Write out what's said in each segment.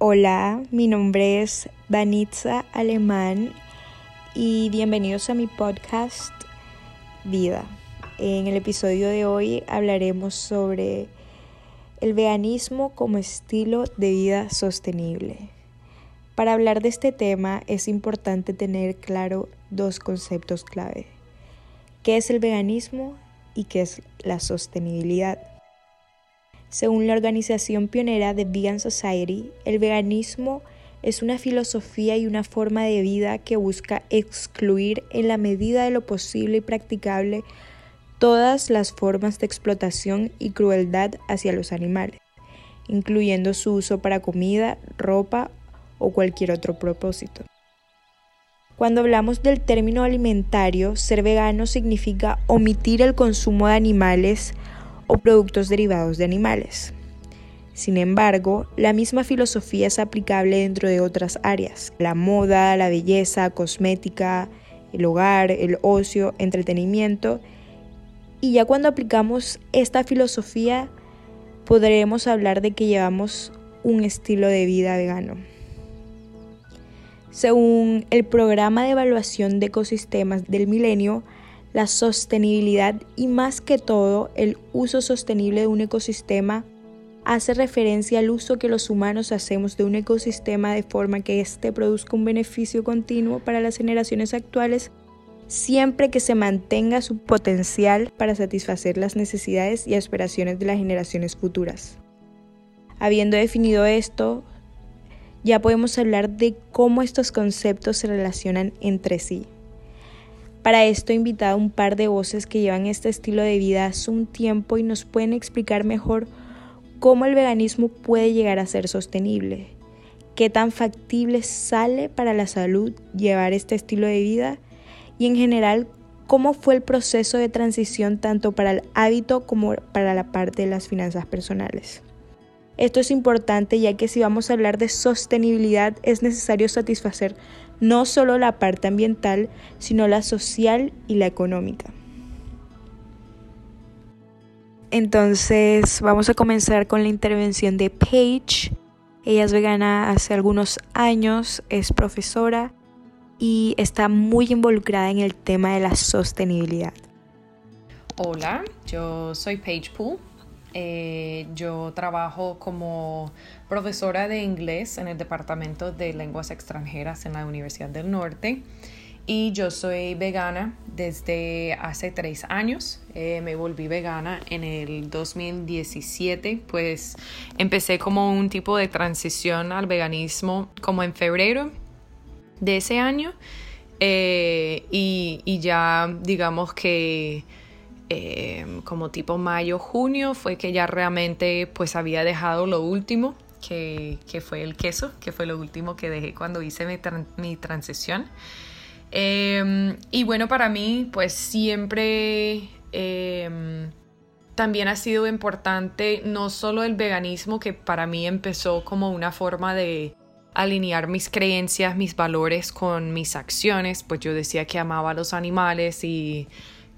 Hola, mi nombre es Danitza Alemán y bienvenidos a mi podcast Vida. En el episodio de hoy hablaremos sobre el veganismo como estilo de vida sostenible. Para hablar de este tema es importante tener claro dos conceptos clave. ¿Qué es el veganismo y qué es la sostenibilidad? Según la organización pionera de Vegan Society, el veganismo es una filosofía y una forma de vida que busca excluir en la medida de lo posible y practicable todas las formas de explotación y crueldad hacia los animales, incluyendo su uso para comida, ropa o cualquier otro propósito. Cuando hablamos del término alimentario, ser vegano significa omitir el consumo de animales o productos derivados de animales. Sin embargo, la misma filosofía es aplicable dentro de otras áreas, la moda, la belleza, cosmética, el hogar, el ocio, entretenimiento. Y ya cuando aplicamos esta filosofía, podremos hablar de que llevamos un estilo de vida vegano. Según el programa de evaluación de ecosistemas del milenio, la sostenibilidad y más que todo el uso sostenible de un ecosistema hace referencia al uso que los humanos hacemos de un ecosistema de forma que éste produzca un beneficio continuo para las generaciones actuales siempre que se mantenga su potencial para satisfacer las necesidades y aspiraciones de las generaciones futuras. Habiendo definido esto, ya podemos hablar de cómo estos conceptos se relacionan entre sí. Para esto he invitado un par de voces que llevan este estilo de vida hace un tiempo y nos pueden explicar mejor cómo el veganismo puede llegar a ser sostenible, qué tan factible sale para la salud llevar este estilo de vida y en general cómo fue el proceso de transición tanto para el hábito como para la parte de las finanzas personales. Esto es importante ya que si vamos a hablar de sostenibilidad es necesario satisfacer no solo la parte ambiental, sino la social y la económica. Entonces vamos a comenzar con la intervención de Paige. Ella es vegana hace algunos años, es profesora y está muy involucrada en el tema de la sostenibilidad. Hola, yo soy Paige Poole. Eh, yo trabajo como profesora de inglés en el Departamento de Lenguas Extranjeras en la Universidad del Norte y yo soy vegana desde hace tres años. Eh, me volví vegana en el 2017, pues empecé como un tipo de transición al veganismo como en febrero de ese año eh, y, y ya digamos que Em, como tipo mayo, junio, fue que ya realmente pues había dejado lo último, que, fue el queso, que fue lo último que dejé cuando hice mi, transición. Em, y bueno, para mí pues siempre em, también ha sido importante no solo el veganismo, que para mí empezó como una forma de alinear mis creencias, mis valores con mis acciones, pues yo decía que amaba a los animales y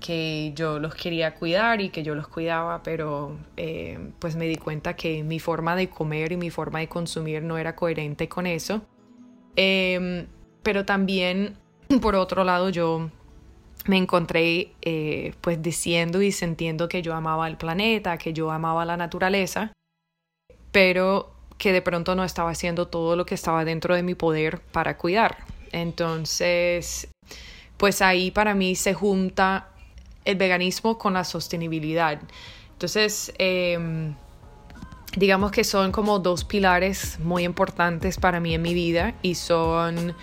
que yo los quería cuidar y que yo los cuidaba, pero eh, pues me di cuenta que mi forma de comer y mi forma de consumir no era coherente con eso. Em, pero también, por otro lado, yo me encontré eh, pues diciendo y sintiendo que yo amaba el planeta, que yo amaba la naturaleza, pero que de pronto no estaba haciendo todo lo que estaba dentro de mi poder para cuidar. Entonces, pues ahí para mí se junta el veganismo con la sostenibilidad. Entonces, em, digamos que son como dos pilares muy importantes para mí en mi vida y son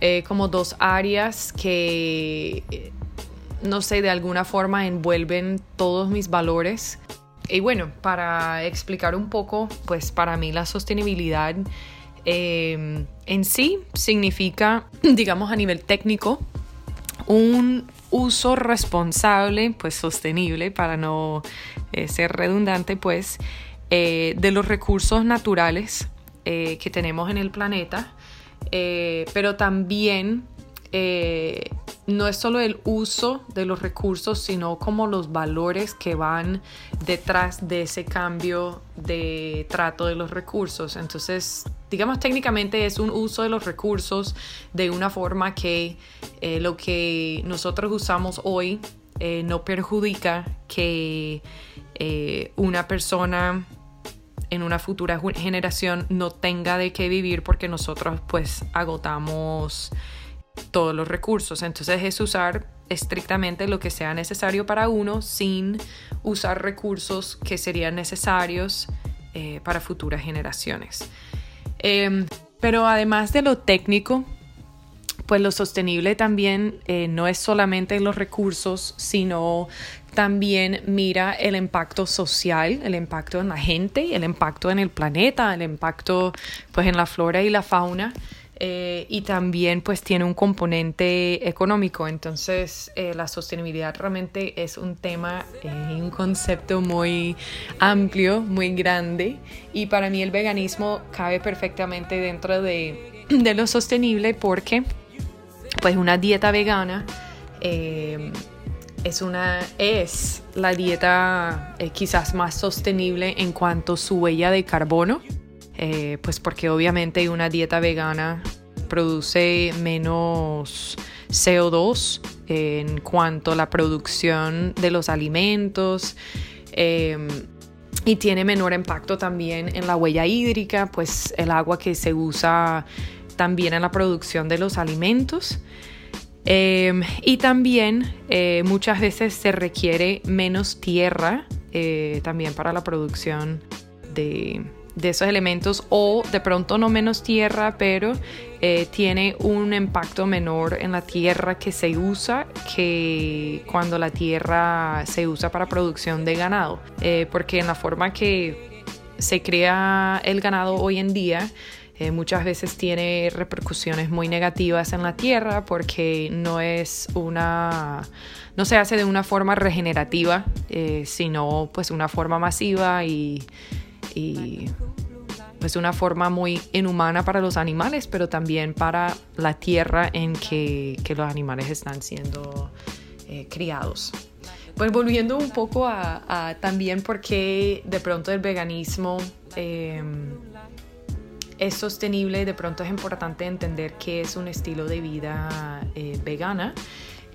eh, como dos áreas que, no sé, de alguna forma envuelven todos mis valores. Y bueno, para explicar un poco, pues para mí la sostenibilidad em, en sí significa, digamos a nivel técnico, un uso responsable, pues sostenible, para no eh, ser redundante, pues, eh, de los recursos naturales eh, que tenemos en el planeta, pero también no es solo el uso de los recursos, sino como los valores que van detrás de ese cambio de trato de los recursos. Entonces, digamos técnicamente es un uso de los recursos de una forma que eh, lo que nosotros usamos hoy eh, no perjudica que eh, una persona en una futura generación no tenga de qué vivir porque nosotros pues agotamos todos los recursos. Entonces es usar estrictamente lo que sea necesario para uno sin usar recursos que serían necesarios eh, para futuras generaciones. Em, pero además de lo técnico, pues lo sostenible también eh, no es solamente los recursos, sino también mira el impacto social, el impacto en la gente, el impacto en el planeta, el impacto pues en la flora y la fauna. Eh, y también pues tiene un componente económico. Entonces eh, la sostenibilidad realmente es un tema, eh, un concepto muy amplio, muy grande y para mí el veganismo cabe perfectamente dentro de, de lo sostenible porque pues una dieta vegana es una es la dieta quizás más sostenible en cuanto a su huella de carbono eh, pues porque obviamente una dieta vegana produce menos CO2 en cuanto a la producción de los alimentos em, y tiene menor impacto también en la huella hídrica, pues el agua que se usa también en la producción de los alimentos. Em, y también eh, muchas veces se requiere menos tierra eh, también para la producción de, de esos elementos o de pronto no menos tierra, pero eh, tiene un impacto menor en la tierra que se usa que cuando la tierra se usa para producción de ganado, eh, porque en la forma que se crea el ganado hoy en día, eh, muchas veces tiene repercusiones muy negativas en la tierra porque no es una no se hace de una forma regenerativa sino pues una forma masiva y y es una forma muy inhumana para los animales, pero también para la tierra en que, los animales están siendo eh, criados. Pues volviendo un poco a, también por qué de pronto el veganismo em, es sostenible, de pronto es importante entender qué es un estilo de vida eh, vegana.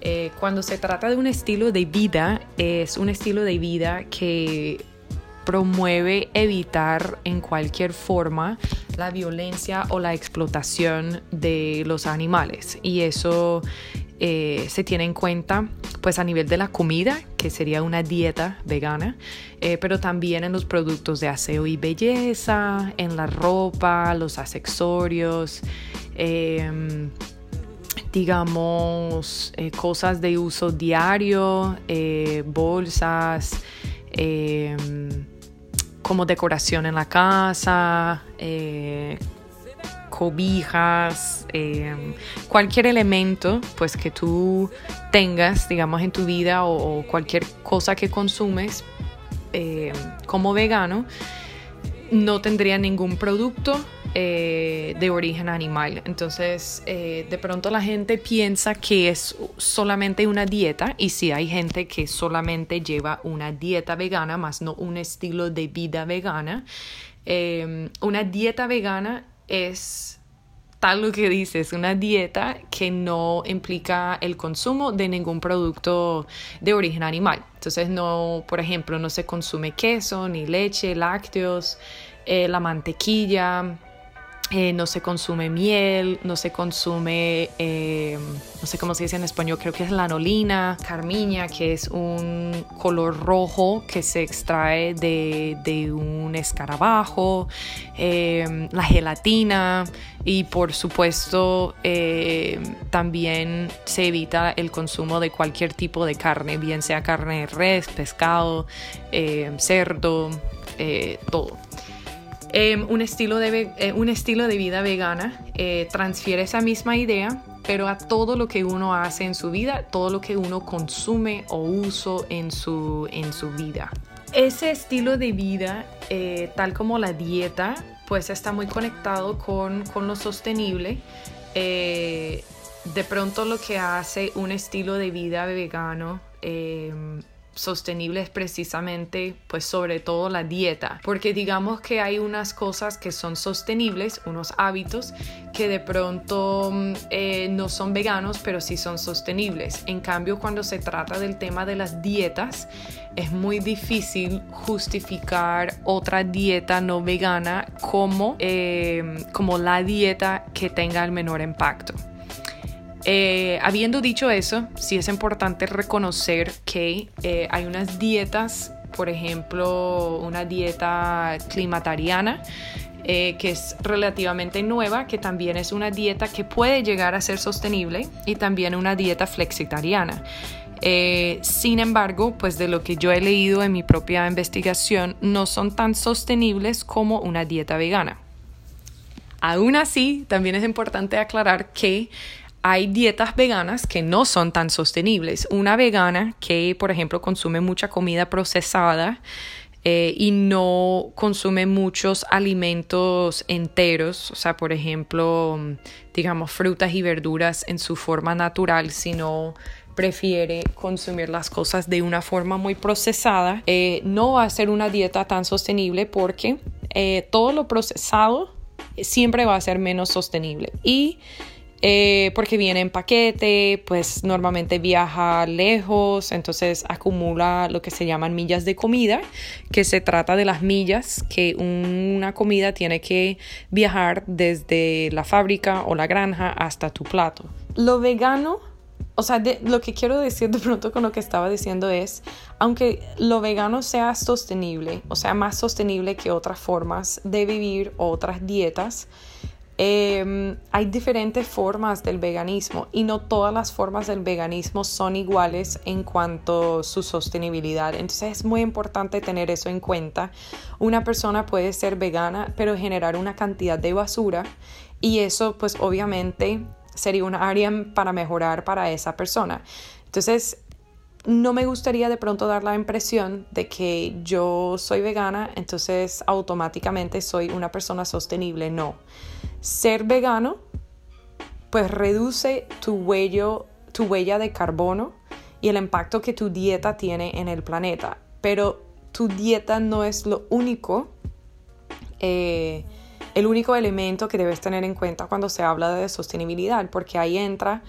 Eh, cuando se trata de un estilo de vida, es un estilo de vida que promueve evitar en cualquier forma la violencia o la explotación de los animales. Y eso eh, se tiene en cuenta pues a nivel de la comida que sería una dieta vegana eh, pero también en los productos de aseo y belleza en la ropa los accesorios em, digamos eh, cosas de uso diario bolsas em, como decoración en la casa, eh, cobijas, eh, cualquier elemento pues que tú tengas, digamos, en tu vida o, cualquier cosa que consumes eh, como vegano, no tendría ningún producto eh, de origen animal. Entonces, eh, de pronto la gente piensa que es solamente una dieta y si hay gente que solamente lleva una dieta vegana, más no un estilo de vida vegana. Em, una dieta vegana es tal lo que dices, una dieta que no implica el consumo de ningún producto de origen animal. Entonces, no, por ejemplo, no se consume queso, ni leche, lácteos, eh, la mantequilla, eh, no se consume miel, no se consume, eh, no sé cómo se dice en español, creo que es lanolina, carmiña, que es un color rojo que se extrae de, un escarabajo, eh, la gelatina y por supuesto también se evita el consumo de cualquier tipo de carne, bien sea carne de res, pescado, cerdo, todo. Em, un, estilo de, eh, un estilo de vida vegana eh, transfiere esa misma idea, pero a todo lo que uno hace en su vida, todo lo que uno consume o uso en su, en su vida. Ese estilo de vida, eh, tal como la dieta, pues está muy conectado con, con lo sostenible de pronto lo que hace un estilo de vida vegano eh, sostenible es precisamente pues sobre todo la dieta. Porque digamos que hay unas cosas que son sostenibles unos hábitos que de pronto mm, eh, no son veganos pero sí son sostenibles. En cambio cuando se trata del tema de las dietas es muy difícil justificar otra dieta no vegana como, eh, como la dieta que tenga el menor impacto eh, habiendo dicho eso, sí es importante reconocer que eh, hay unas dietas, por ejemplo, una dieta climatariana, eh, que es relativamente nueva, que también es una dieta que puede llegar a ser sostenible y también una dieta flexitariana. sin embargo, pues de lo que yo he leído en mi propia investigación, no son tan sostenibles como una dieta vegana. Aún así, también es importante aclarar que hay dietas veganas que no son tan sostenibles. Una vegana que, por ejemplo, consume mucha comida procesada eh, y no consume muchos alimentos enteros, o sea, por ejemplo, digamos, frutas y verduras en su forma natural, sino prefiere consumir las cosas de una forma muy procesada, eh, no va a ser una dieta tan sostenible porque eh, todo lo procesado siempre va a ser menos sostenible. Y eh, porque viene en paquete, pues normalmente viaja lejos, entonces acumula lo que se llaman millas de comida, que se trata de las millas que una comida tiene que viajar desde la fábrica o la granja hasta tu plato. Lo vegano o sea, lo que quiero decir de pronto con lo que estaba diciendo es, aunque lo vegano sea sostenible, o sea, más sostenible que otras formas de vivir o otras dietas, Em, hay diferentes formas del veganismo y no todas las formas del veganismo son iguales en cuanto a su sostenibilidad. Entonces es muy importante tener eso en cuenta. Una persona puede ser vegana pero generar una cantidad de basura y eso pues obviamente sería una área para mejorar para esa persona. Entonces no me gustaría de pronto dar la impresión de que yo soy vegana, entonces automáticamente soy una persona sostenible. No ser vegano pues reduce tu, huello, tu huella de carbono y el impacto que tu dieta tiene en el planeta. Pero tu dieta no es lo único, eh, el único elemento que debes tener en cuenta cuando se habla de sostenibilidad, porque ahí entra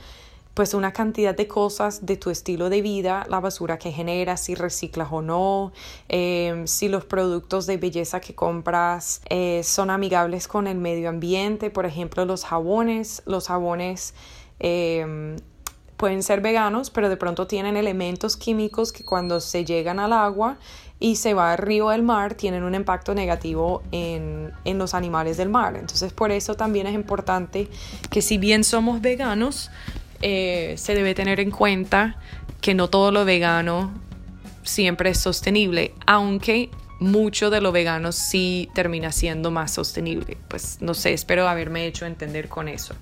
pues una cantidad de cosas de tu estilo de vida, la basura que generas, si reciclas o no, em, si los productos de belleza que compras eh, son amigables con el medio ambiente, por ejemplo los jabones, los jabones em, pueden ser veganos, pero de pronto tienen elementos químicos que cuando se llegan al agua y se va al río del mar tienen un impacto negativo en, en, los animales del mar. Entonces por eso también es importante que si bien somos veganos, eh, se debe tener en cuenta que no todo lo vegano siempre es sostenible, aunque mucho de lo vegano sí termina siendo más sostenible. Pues no sé, espero haberme hecho entender con eso.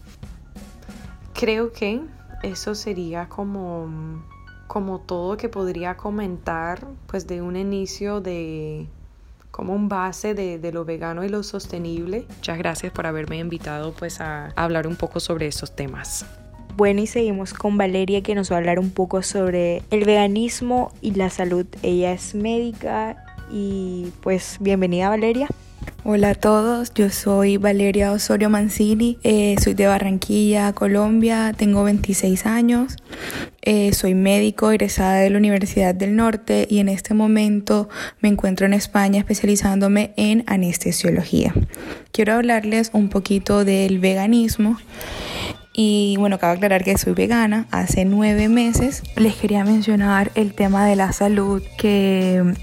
Creo que eso sería como, como todo que podría comentar, pues de un inicio de como un base de, de, lo vegano y lo sostenible. Muchas gracias por haberme invitado pues a hablar un poco sobre esos temas. Bueno, y seguimos con Valeria que nos va a hablar un poco sobre el veganismo y la salud. Ella es médica y pues bienvenida Valeria. Hola a todos, yo soy Valeria Osorio Mancini, eh, soy de Barranquilla, Colombia, tengo 26 años, eh, soy médico egresada de la Universidad del Norte y en este momento me encuentro en España especializándome en anestesiología. Quiero hablarles un poquito del veganismo y bueno, cabe aclarar que soy vegana hace nueve meses. Les quería mencionar el tema de la salud, que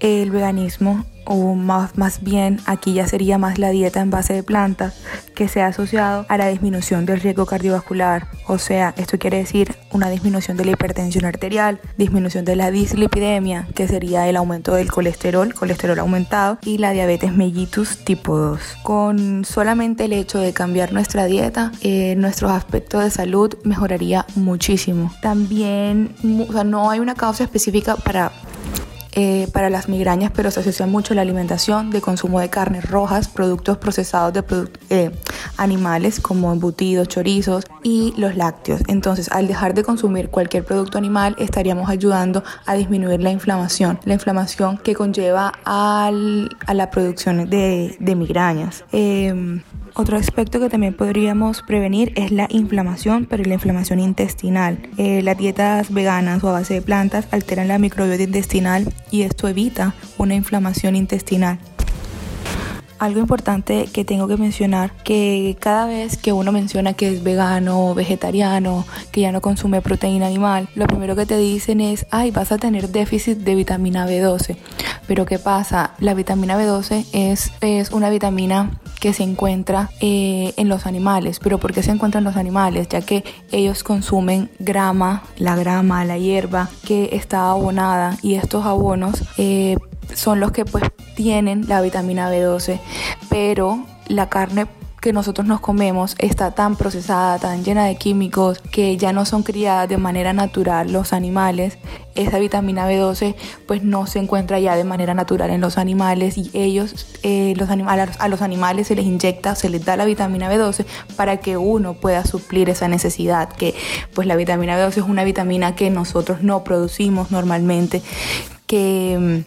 el veganismo o más, más bien aquí ya sería más la dieta en base de plantas que se ha asociado a la disminución del riesgo cardiovascular. O sea, esto quiere decir una disminución de la hipertensión arterial, disminución de la dislipidemia, que sería el aumento del colesterol, colesterol aumentado, y la diabetes mellitus tipo 2. Con solamente el hecho de cambiar nuestra dieta, eh, nuestros aspectos de salud mejoraría muchísimo. También, o sea, no hay una causa específica para eh, para las migrañas, pero se asocia mucho la alimentación de consumo de carnes rojas, productos procesados de eh, animales como embutidos, chorizos y los lácteos. Entonces, al dejar de consumir cualquier producto animal, estaríamos ayudando a disminuir la inflamación, la inflamación que conlleva a la producción de, migrañas. Em, otro aspecto que también podríamos prevenir es la inflamación, pero la inflamación intestinal. Eh, las dietas veganas o a base de plantas alteran la microbiota intestinal y esto evita una inflamación intestinal. Algo importante que tengo que mencionar, que cada vez que uno menciona que es vegano, vegetariano, que ya no consume proteína animal, lo primero que te dicen es, ay, vas a tener déficit de vitamina B12. Pero ¿qué pasa? La vitamina B12 es, es una vitamina que se encuentra eh, en los animales. ¿Pero por qué se encuentra en los animales? Ya que ellos consumen grama, la grama, la hierba que está abonada y estos abonos eh, son los que pues tienen la vitamina B12, pero la carne que nosotros nos comemos está tan procesada, tan llena de químicos, que ya no son criadas de manera natural los animales, esa vitamina B12 pues no se encuentra ya de manera natural en los animales y ellos, eh, los a los animales se les inyecta, se les da la vitamina B12 para que uno pueda suplir esa necesidad, que pues la vitamina B12 es una vitamina que nosotros no producimos normalmente, que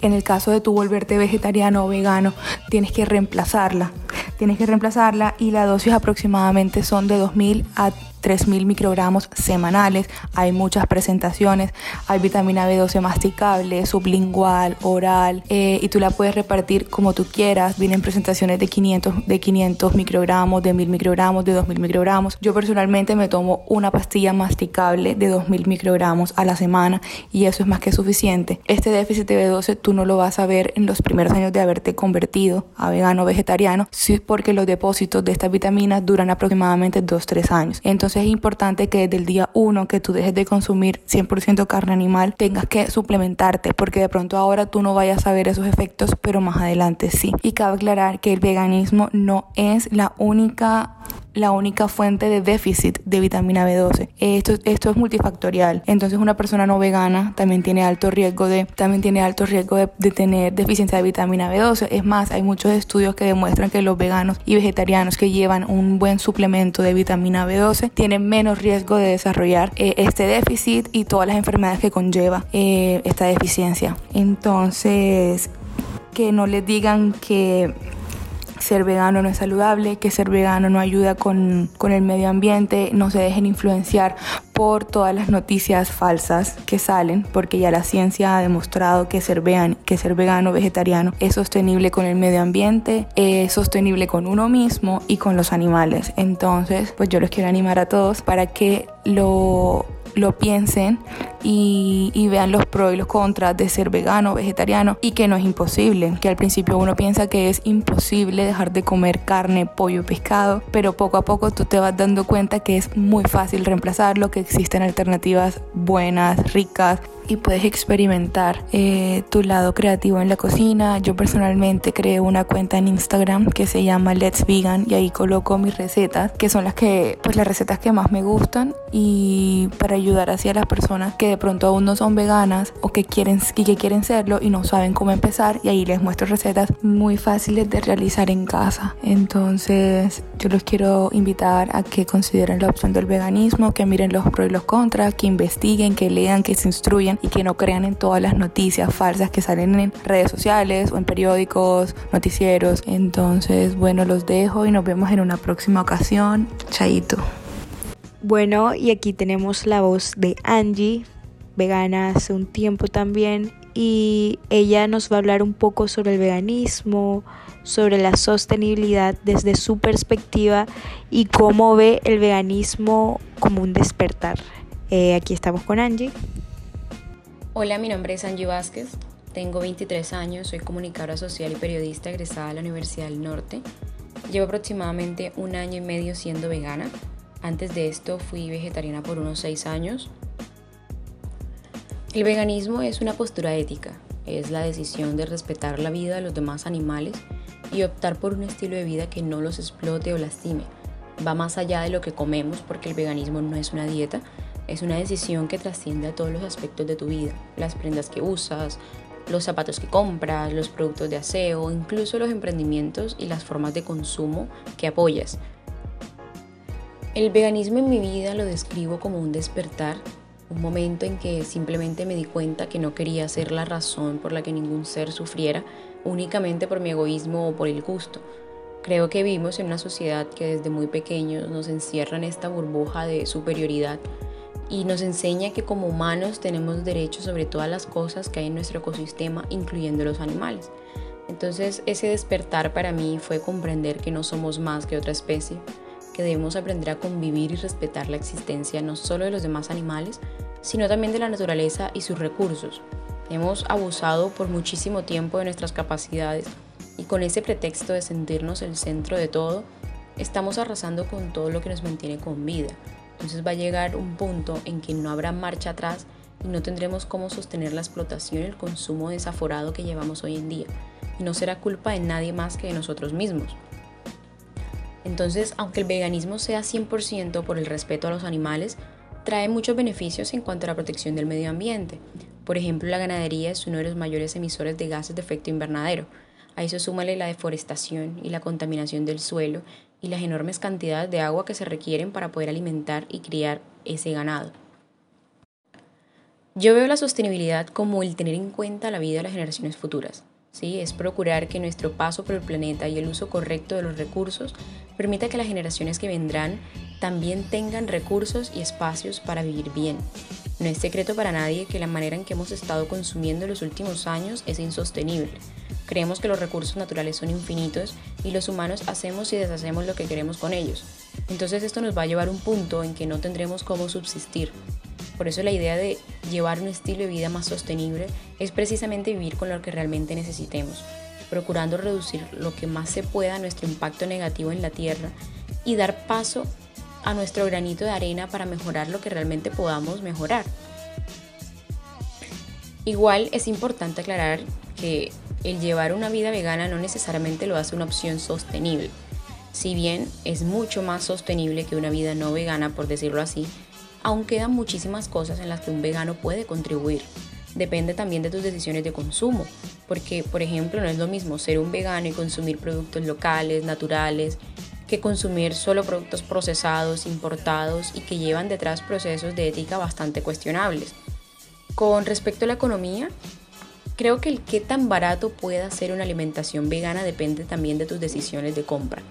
en el caso de tu volverte vegetariano o vegano, tienes que reemplazarla. Tienes que reemplazarla y la dosis aproximadamente son de 2.000 a 3.000 microgramos semanales. Hay muchas presentaciones. Hay vitamina B12 masticable, sublingual, oral. Eh, y tú la puedes repartir como tú quieras. Vienen presentaciones de 500, de 500 microgramos, de 1.000 microgramos, de 2.000 microgramos. Yo personalmente me tomo una pastilla masticable de 2.000 microgramos a la semana y eso es más que suficiente. Este déficit de B12 tú no lo vas a ver en los primeros años de haberte convertido a vegano vegetariano, sí porque los depósitos de estas vitaminas duran aproximadamente 2-3 años. Entonces es importante que desde el día 1 que tú dejes de consumir 100% carne animal tengas que suplementarte porque de pronto ahora tú no vayas a ver esos efectos, pero más adelante sí. Y cabe aclarar que el veganismo no es la única la única fuente de déficit de vitamina B12. Esto, esto es multifactorial. Entonces una persona no vegana también tiene alto riesgo de, también tiene alto riesgo de, tener deficiencia de vitamina B12. Es más, hay muchos estudios que demuestran que los veganos y vegetarianos que llevan un buen suplemento de vitamina B12 tienen menos riesgo de desarrollar eh, este déficit y todas las enfermedades que conlleva eh, esta deficiencia. Entonces, que no les digan que ser vegano no es saludable, que ser vegano no ayuda con, el medio ambiente, no se dejen influenciar por todas las noticias falsas que salen, porque ya la ciencia ha demostrado que ser, vegan, que ser vegano vegetariano es sostenible con el medio ambiente, es sostenible con uno mismo y con los animales. Entonces, pues yo los quiero animar a todos para que lo lo piensen y, vean los pros y los contras de ser vegano, vegetariano y que no es imposible, que al principio uno piensa que es imposible dejar de comer carne, pollo, pescado, pero poco a poco tú te vas dando cuenta que es muy fácil reemplazarlo, que existen alternativas buenas, ricas y puedes experimentar eh, tu lado creativo en la cocina. Yo personalmente creé una cuenta en Instagram que se llama Let's Vegan y ahí coloco mis recetas, que son las que, pues las recetas que más me gustan y para ayudar así a las personas que de pronto aún no son veganas o que quieren, que quieren serlo y no saben cómo empezar y ahí les muestro recetas muy fáciles de realizar en casa. Entonces yo los quiero invitar a que consideren la opción del veganismo, que miren los pros y los contras, que investiguen, que lean, que se instruyan y que no crean en todas las noticias falsas que salen en redes sociales o en periódicos, noticieros. Entonces, bueno, los dejo y nos vemos en una próxima ocasión. Chaito. Bueno, y aquí tenemos la voz de Angie, vegana hace un tiempo también, y ella nos va a hablar un poco sobre el veganismo, sobre la sostenibilidad desde su perspectiva y cómo ve el veganismo como un despertar. Eh, aquí estamos con Angie. Hola, mi nombre es Angie Vázquez, tengo 23 años, soy comunicadora social y periodista egresada de la Universidad del Norte. Llevo aproximadamente un año y medio siendo vegana. Antes de esto fui vegetariana por unos 6 años. El veganismo es una postura ética, es la decisión de respetar la vida de los demás animales y optar por un estilo de vida que no los explote o lastime. Va más allá de lo que comemos porque el veganismo no es una dieta, es una decisión que trasciende a todos los aspectos de tu vida, las prendas que usas, los zapatos que compras, los productos de aseo, incluso los emprendimientos y las formas de consumo que apoyas. El veganismo en mi vida lo describo como un despertar, un momento en que simplemente me di cuenta que no quería ser la razón por la que ningún ser sufriera únicamente por mi egoísmo o por el gusto. Creo que vivimos en una sociedad que desde muy pequeños nos encierra en esta burbuja de superioridad y nos enseña que como humanos tenemos derechos sobre todas las cosas que hay en nuestro ecosistema, incluyendo los animales. Entonces ese despertar para mí fue comprender que no somos más que otra especie, que debemos aprender a convivir y respetar la existencia no solo de los demás animales, sino también de la naturaleza y sus recursos. Hemos abusado por muchísimo tiempo de nuestras capacidades y con ese pretexto de sentirnos el centro de todo, estamos arrasando con todo lo que nos mantiene con vida entonces va a llegar un punto en que no habrá marcha atrás y no tendremos cómo sostener la explotación y el consumo desaforado que llevamos hoy en día. Y no será culpa de nadie más que de nosotros mismos. Entonces, aunque el veganismo sea 100% por el respeto a los animales, trae muchos beneficios en cuanto a la protección del medio ambiente. Por ejemplo, la ganadería es uno de los mayores emisores de gases de efecto invernadero. A eso súmale la deforestación y la contaminación del suelo y las enormes cantidades de agua que se requieren para poder alimentar y criar ese ganado. Yo veo la sostenibilidad como el tener en cuenta la vida de las generaciones futuras. ¿sí? Es procurar que nuestro paso por el planeta y el uso correcto de los recursos permita que las generaciones que vendrán también tengan recursos y espacios para vivir bien. No es secreto para nadie que la manera en que hemos estado consumiendo en los últimos años es insostenible Creemos que los recursos naturales son infinitos y los humanos hacemos y deshacemos lo que queremos con ellos. Entonces esto nos va a llevar a un punto en que no tendremos cómo subsistir. Por eso la idea de llevar un estilo de vida más sostenible es precisamente vivir con lo que realmente necesitemos, procurando reducir lo que más se pueda nuestro impacto negativo en la tierra y dar paso a nuestro granito de arena para mejorar lo que realmente podamos mejorar. Igual es importante aclarar que el llevar una vida vegana no necesariamente lo hace una opción sostenible. Si bien es mucho más sostenible que una vida no vegana, por decirlo así, aún quedan muchísimas cosas en las que un vegano puede contribuir. Depende también de tus decisiones de consumo, porque por ejemplo no es lo mismo ser un vegano y consumir productos locales, naturales, que consumir solo productos procesados, importados y que llevan detrás procesos de ética bastante cuestionables. Con respecto a la economía, Creo que el qué tan barato pueda ser una alimentación vegana depende también de tus decisiones de compra.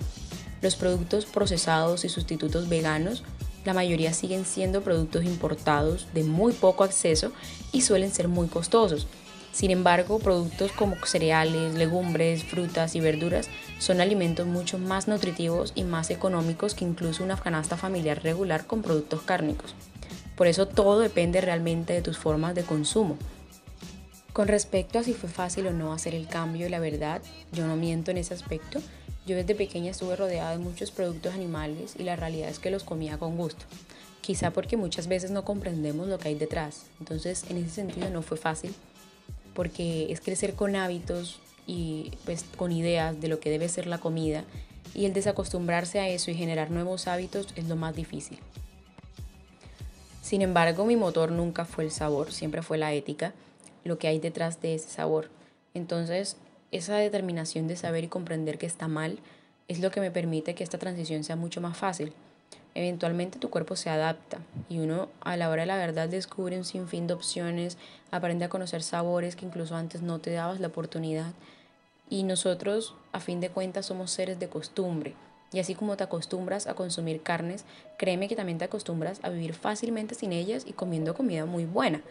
Los productos procesados y sustitutos veganos, la mayoría siguen siendo productos importados de muy poco acceso y suelen ser muy costosos. Sin embargo, productos como cereales, legumbres, frutas y verduras son alimentos mucho más nutritivos y más económicos que incluso una canasta familiar regular con productos cárnicos. Por eso todo depende realmente de tus formas de consumo. Con respecto a si fue fácil o no hacer el cambio, la verdad, yo no miento en ese aspecto. Yo desde pequeña estuve rodeada de muchos productos animales y la realidad es que los comía con gusto. Quizá porque muchas veces no comprendemos lo que hay detrás. Entonces, en ese sentido no fue fácil, porque es crecer con hábitos y pues con ideas de lo que debe ser la comida y el desacostumbrarse a eso y generar nuevos hábitos es lo más difícil. Sin embargo, mi motor nunca fue el sabor, siempre fue la ética lo que hay detrás de ese sabor. Entonces, esa determinación de saber y comprender que está mal es lo que me permite que esta transición sea mucho más fácil. Eventualmente tu cuerpo se adapta y uno a la hora de la verdad descubre un sinfín de opciones, aprende a conocer sabores que incluso antes no te dabas la oportunidad. Y nosotros, a fin de cuentas, somos seres de costumbre. Y así como te acostumbras a consumir carnes, créeme que también te acostumbras a vivir fácilmente sin ellas y comiendo comida muy buena.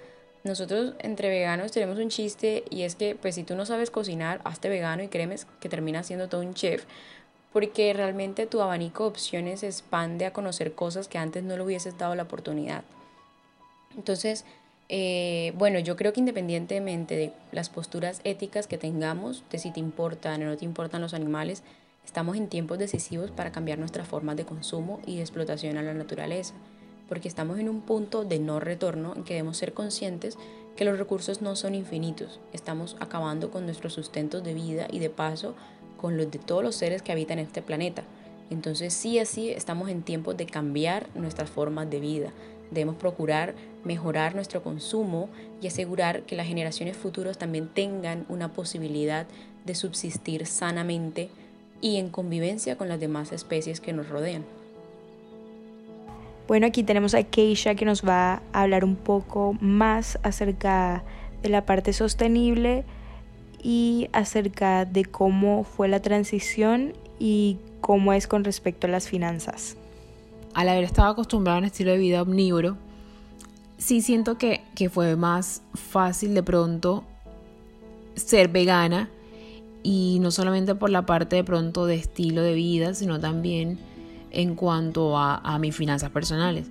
Nosotros entre veganos tenemos un chiste y es que pues si tú no sabes cocinar, hazte vegano y créeme que terminas siendo todo un chef porque realmente tu abanico de opciones se expande a conocer cosas que antes no le hubieses dado la oportunidad. Entonces, eh, bueno, yo creo que independientemente de las posturas éticas que tengamos, de si te importan o no te importan los animales, estamos en tiempos decisivos para cambiar nuestras formas de consumo y de explotación a la naturaleza porque estamos en un punto de no retorno en que debemos ser conscientes que los recursos no son infinitos. Estamos acabando con nuestros sustentos de vida y de paso con los de todos los seres que habitan este planeta. Entonces sí así estamos en tiempos de cambiar nuestras formas de vida. Debemos procurar mejorar nuestro consumo y asegurar que las generaciones futuras también tengan una posibilidad de subsistir sanamente y en convivencia con las demás especies que nos rodean. Bueno, aquí tenemos a Keisha que nos va a hablar un poco más acerca de la parte sostenible y acerca de cómo fue la transición y cómo es con respecto a las finanzas. Al haber estado acostumbrado a un estilo de vida omnívoro, sí siento que, que fue más fácil de pronto ser vegana y no solamente por la parte de pronto de estilo de vida, sino también en cuanto a, a mis finanzas personales,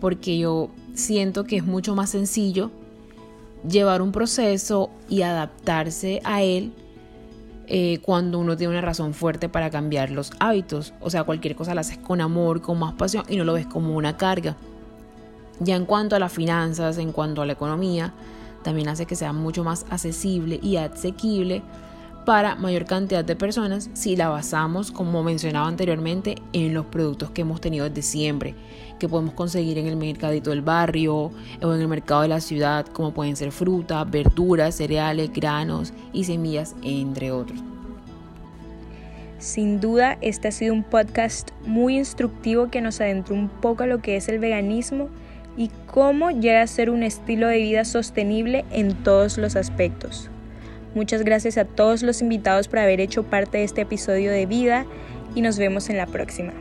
porque yo siento que es mucho más sencillo llevar un proceso y adaptarse a él eh, cuando uno tiene una razón fuerte para cambiar los hábitos. O sea, cualquier cosa la haces con amor, con más pasión y no lo ves como una carga. Ya en cuanto a las finanzas, en cuanto a la economía, también hace que sea mucho más accesible y asequible para mayor cantidad de personas si la basamos, como mencionaba anteriormente, en los productos que hemos tenido desde siempre, que podemos conseguir en el mercadito del barrio o en el mercado de la ciudad, como pueden ser frutas, verduras, cereales, granos y semillas, entre otros. Sin duda, este ha sido un podcast muy instructivo que nos adentró un poco a lo que es el veganismo y cómo llega a ser un estilo de vida sostenible en todos los aspectos. Muchas gracias a todos los invitados por haber hecho parte de este episodio de vida y nos vemos en la próxima.